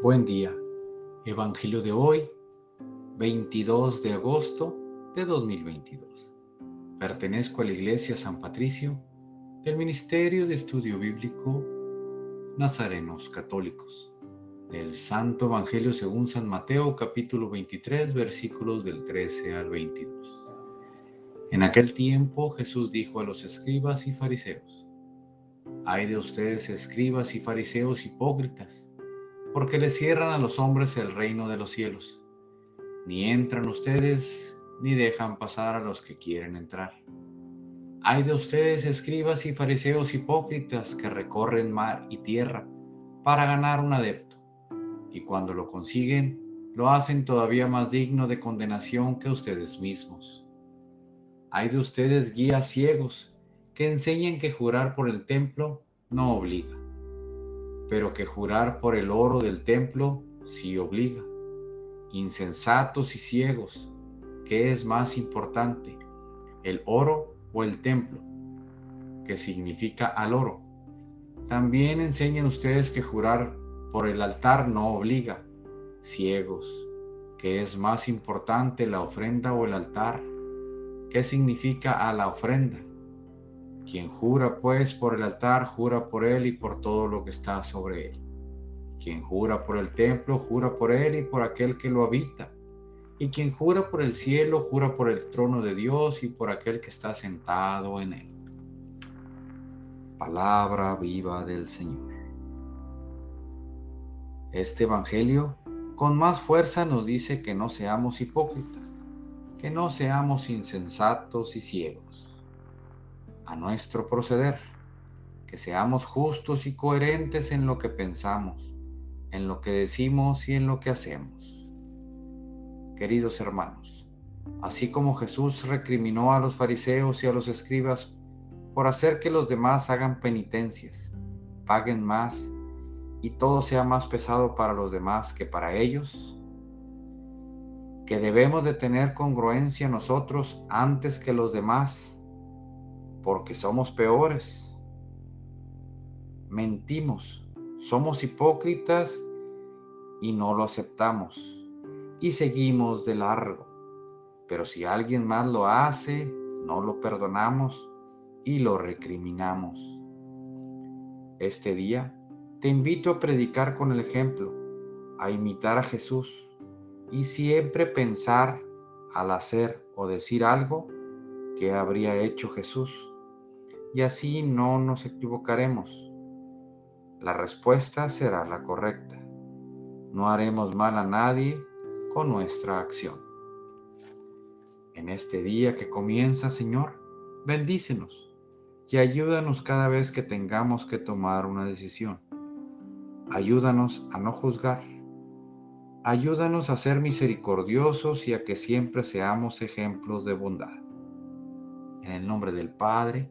Buen día. Evangelio de hoy, 22 de agosto de 2022. Pertenezco a la Iglesia San Patricio del Ministerio de Estudio Bíblico Nazarenos Católicos. Del Santo Evangelio según San Mateo capítulo 23 versículos del 13 al 22. En aquel tiempo Jesús dijo a los escribas y fariseos, Hay de ustedes escribas y fariseos hipócritas porque le cierran a los hombres el reino de los cielos. Ni entran ustedes, ni dejan pasar a los que quieren entrar. Hay de ustedes, escribas y fariseos hipócritas, que recorren mar y tierra para ganar un adepto, y cuando lo consiguen, lo hacen todavía más digno de condenación que ustedes mismos. Hay de ustedes guías ciegos, que enseñan que jurar por el templo no obliga pero que jurar por el oro del templo sí obliga. Insensatos y ciegos, ¿qué es más importante, el oro o el templo? Que significa al oro. También enseñan ustedes que jurar por el altar no obliga. Ciegos, ¿qué es más importante, la ofrenda o el altar? ¿Qué significa a la ofrenda? Quien jura pues por el altar, jura por él y por todo lo que está sobre él. Quien jura por el templo, jura por él y por aquel que lo habita. Y quien jura por el cielo, jura por el trono de Dios y por aquel que está sentado en él. Palabra viva del Señor. Este Evangelio con más fuerza nos dice que no seamos hipócritas, que no seamos insensatos y ciegos a nuestro proceder, que seamos justos y coherentes en lo que pensamos, en lo que decimos y en lo que hacemos. Queridos hermanos, así como Jesús recriminó a los fariseos y a los escribas por hacer que los demás hagan penitencias, paguen más y todo sea más pesado para los demás que para ellos, que debemos de tener congruencia nosotros antes que los demás porque somos peores. Mentimos, somos hipócritas y no lo aceptamos y seguimos de largo. Pero si alguien más lo hace, no lo perdonamos y lo recriminamos. Este día te invito a predicar con el ejemplo, a imitar a Jesús y siempre pensar al hacer o decir algo que habría hecho Jesús y así no nos equivocaremos. La respuesta será la correcta. No haremos mal a nadie con nuestra acción. En este día que comienza, Señor, bendícenos y ayúdanos cada vez que tengamos que tomar una decisión. Ayúdanos a no juzgar. Ayúdanos a ser misericordiosos y a que siempre seamos ejemplos de bondad. En el nombre del Padre,